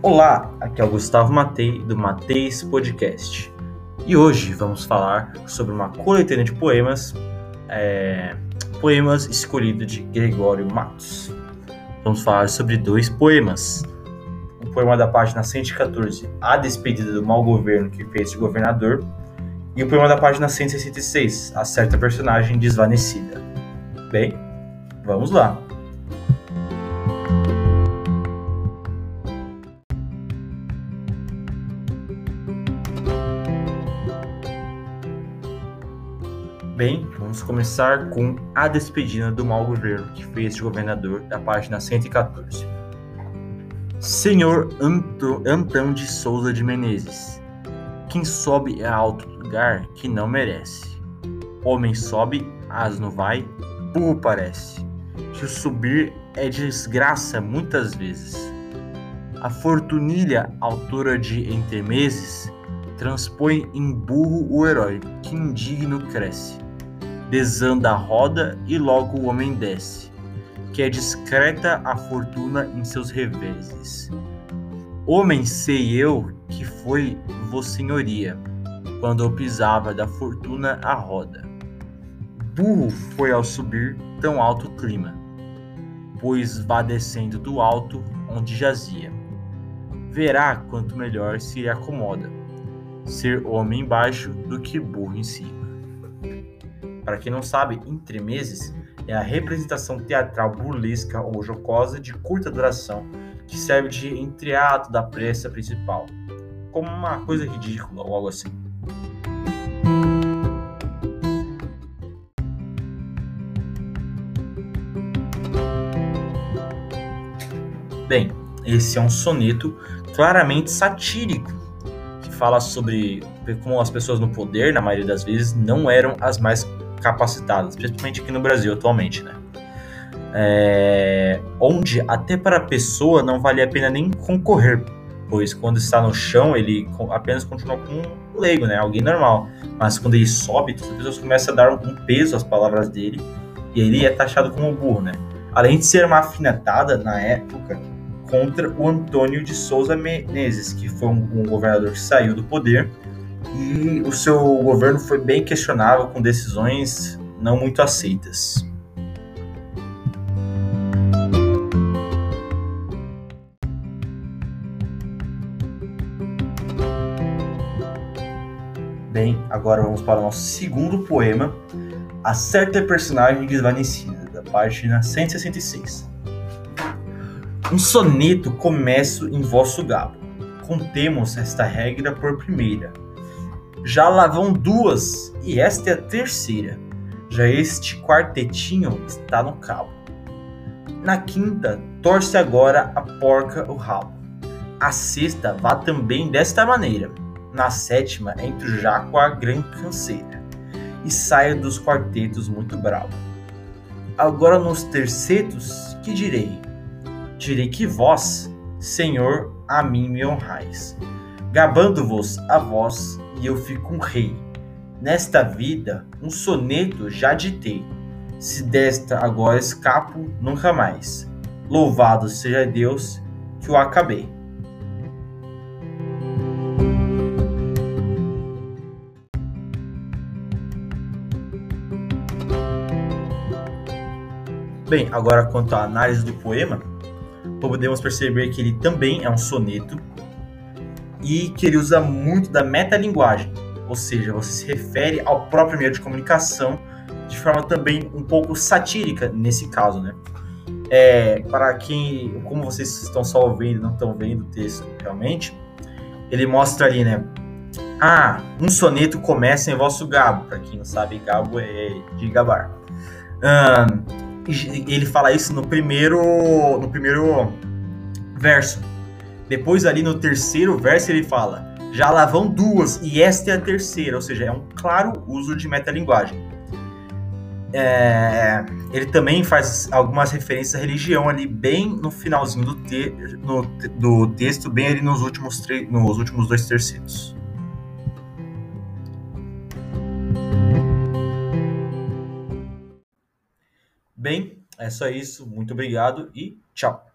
Olá, aqui é o Gustavo Matei do Mateis Podcast e hoje vamos falar sobre uma coletânea de poemas, é, poemas escolhidos de Gregório Matos. Vamos falar sobre dois poemas. O poema da página 114, A Despedida do Mau Governo que fez de governador, e o poema da página 166, A Certa Personagem Desvanecida. Bem, vamos lá. Bem, vamos começar com A Despedida do Mau Governo, que fez de governador, da página 114. Senhor Anto, Antão de Souza de Menezes, quem sobe a alto lugar que não merece. Homem sobe, asno vai, burro parece. Que o subir é desgraça muitas vezes. A fortunilha, autora de Entre Meses, transpõe em burro o herói, que indigno cresce desanda a roda e logo o homem desce, que é discreta a fortuna em seus reveses. Homem sei eu que foi vossenhoria, quando eu pisava da fortuna a roda. Burro foi ao subir tão alto clima, pois vá descendo do alto onde jazia. Verá quanto melhor se acomoda ser homem baixo do que burro em cima. Para quem não sabe, entremeses é a representação teatral burlesca ou jocosa de curta duração que serve de entreato da peça principal, como uma coisa ridícula ou algo assim. Bem, esse é um soneto claramente satírico que fala sobre como as pessoas no poder, na maioria das vezes, não eram as mais capacitadas, principalmente aqui no Brasil atualmente, né? É, onde até para a pessoa não vale a pena nem concorrer, pois quando está no chão ele apenas continua com um leigo, né? Alguém normal. Mas quando ele sobe, as pessoas começam a dar um peso às palavras dele e ele é taxado como burro, né? Além de ser uma afinetada na época contra o Antônio de Souza Menezes, que foi um, um governador que saiu do poder e o seu governo foi bem questionável com decisões não muito aceitas. Bem, agora vamos para o nosso segundo poema, A Certa Personagem Desvanecida, da página 166. Um soneto começo em vosso galo. Contemos esta regra por primeira já lá vão duas e esta é a terceira. Já este quartetinho está no cabo. Na quinta, torce agora a porca o rabo. A sexta vá também desta maneira. Na sétima, entre já com a grande canseira. E saia dos quartetos muito bravo. Agora nos tercetos, que direi? Direi que vós, Senhor, a mim me honrais, gabando-vos a vós e eu fico um rei. Nesta vida, um soneto já ditei. Se desta agora escapo, nunca mais. Louvado seja Deus que o acabei. Bem, agora quanto à análise do poema, podemos perceber que ele também é um soneto e que ele usa muito da metalinguagem, ou seja, você se refere ao próprio meio de comunicação de forma também um pouco satírica nesse caso, né? É, para quem, como vocês estão só ouvindo, não estão vendo o texto realmente, ele mostra ali, né? Ah, um soneto começa em vosso gabo. Para quem não sabe, gabo é de gabar. ele fala isso no primeiro, no primeiro verso. Depois, ali no terceiro verso, ele fala: já lá vão duas, e esta é a terceira, ou seja, é um claro uso de metalinguagem. É, ele também faz algumas referências à religião ali, bem no finalzinho do, te, no, do texto, bem ali nos últimos, nos últimos dois terceiros. Bem, é só isso. Muito obrigado e tchau.